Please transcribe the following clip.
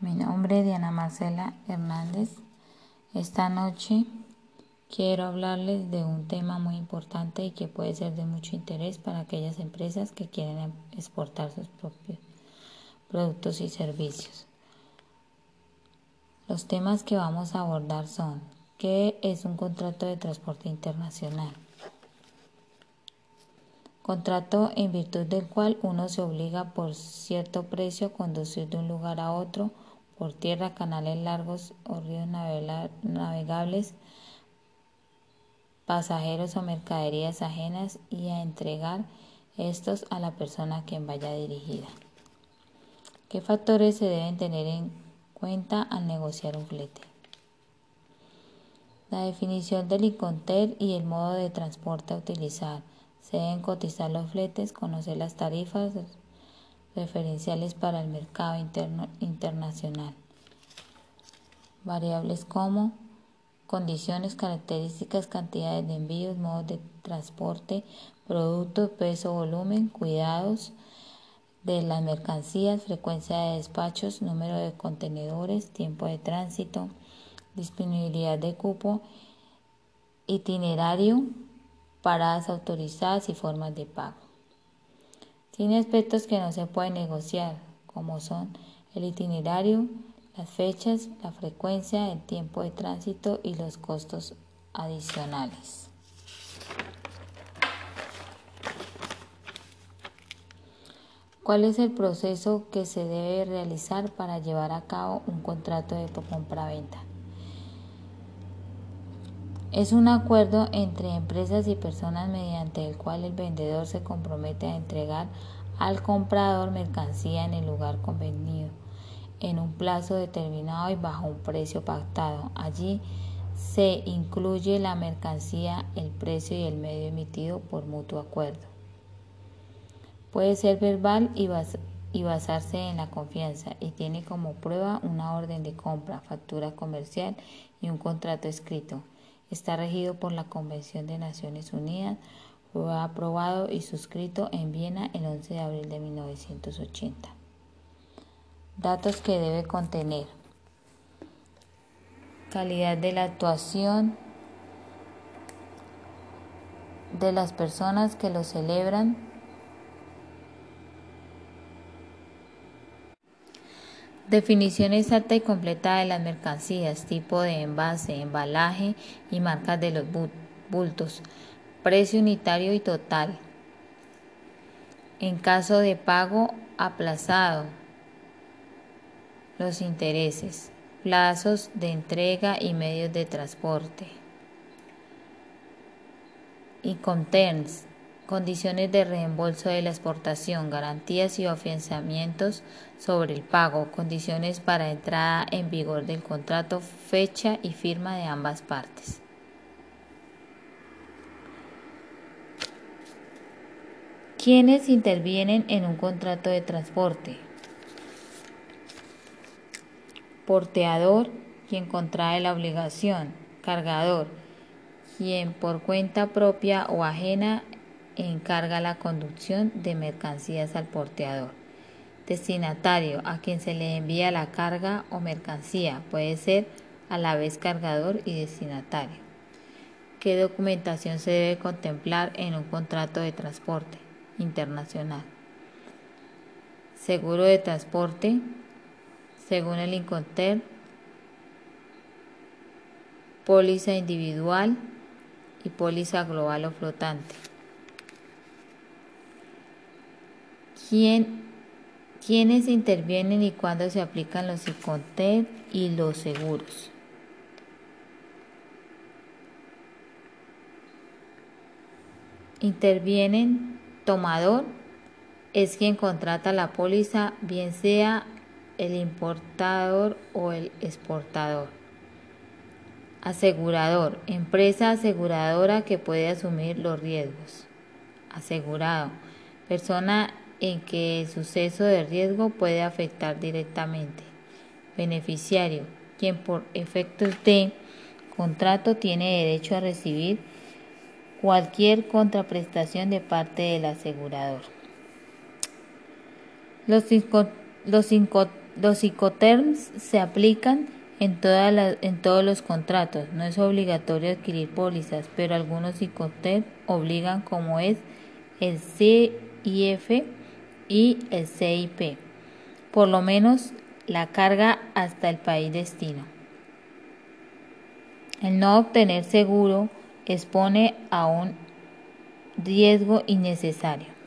Mi nombre es Diana Marcela Hernández. Esta noche quiero hablarles de un tema muy importante y que puede ser de mucho interés para aquellas empresas que quieren exportar sus propios productos y servicios. Los temas que vamos a abordar son ¿qué es un contrato de transporte internacional? Contrato en virtud del cual uno se obliga por cierto precio a conducir de un lugar a otro por tierra, canales largos o ríos navegables, pasajeros o mercaderías ajenas y a entregar estos a la persona a quien vaya dirigida. ¿Qué factores se deben tener en cuenta al negociar un flete? La definición del Inconter y el modo de transporte a utilizar. Se deben cotizar los fletes, conocer las tarifas, referenciales para el mercado interno, internacional. Variables como condiciones, características, cantidades de envíos, modos de transporte, producto, peso, volumen, cuidados de las mercancías, frecuencia de despachos, número de contenedores, tiempo de tránsito, disponibilidad de cupo, itinerario, paradas autorizadas y formas de pago. Tiene aspectos que no se pueden negociar, como son el itinerario, las fechas, la frecuencia, el tiempo de tránsito y los costos adicionales. ¿Cuál es el proceso que se debe realizar para llevar a cabo un contrato de compra-venta? Es un acuerdo entre empresas y personas mediante el cual el vendedor se compromete a entregar al comprador mercancía en el lugar convenido, en un plazo determinado y bajo un precio pactado. Allí se incluye la mercancía, el precio y el medio emitido por mutuo acuerdo. Puede ser verbal y, y basarse en la confianza y tiene como prueba una orden de compra, factura comercial y un contrato escrito. Está regido por la Convención de Naciones Unidas. Fue aprobado y suscrito en Viena el 11 de abril de 1980. Datos que debe contener. Calidad de la actuación de las personas que lo celebran. Definición exacta y completa de las mercancías, tipo de envase, embalaje y marcas de los bultos, precio unitario y total. En caso de pago aplazado, los intereses, plazos de entrega y medios de transporte. Y conterns, condiciones de reembolso de la exportación, garantías y afianzamientos sobre el pago, condiciones para entrada en vigor del contrato, fecha y firma de ambas partes. ¿Quiénes intervienen en un contrato de transporte? Porteador, quien contrae la obligación. Cargador, quien por cuenta propia o ajena encarga la conducción de mercancías al porteador. Destinatario, a quien se le envía la carga o mercancía, puede ser a la vez cargador y destinatario. ¿Qué documentación se debe contemplar en un contrato de transporte internacional? Seguro de transporte, según el Inconter, póliza individual y póliza global o flotante. ¿Quién, ¿Quiénes intervienen y cuándo se aplican los Inconter y los seguros? Intervienen tomador, es quien contrata la póliza, bien sea el importador o el exportador. Asegurador, empresa aseguradora que puede asumir los riesgos. Asegurado, persona en que el suceso de riesgo puede afectar directamente. Beneficiario, quien por efectos de contrato tiene derecho a recibir cualquier contraprestación de parte del asegurador. Los, los, Los psicoterms se aplican en, en todos los contratos. No es obligatorio adquirir pólizas, pero algunos psicoterms obligan como es el CIF y el CIP. Por lo menos la carga hasta el país destino. El no obtener seguro expone a un riesgo innecesario.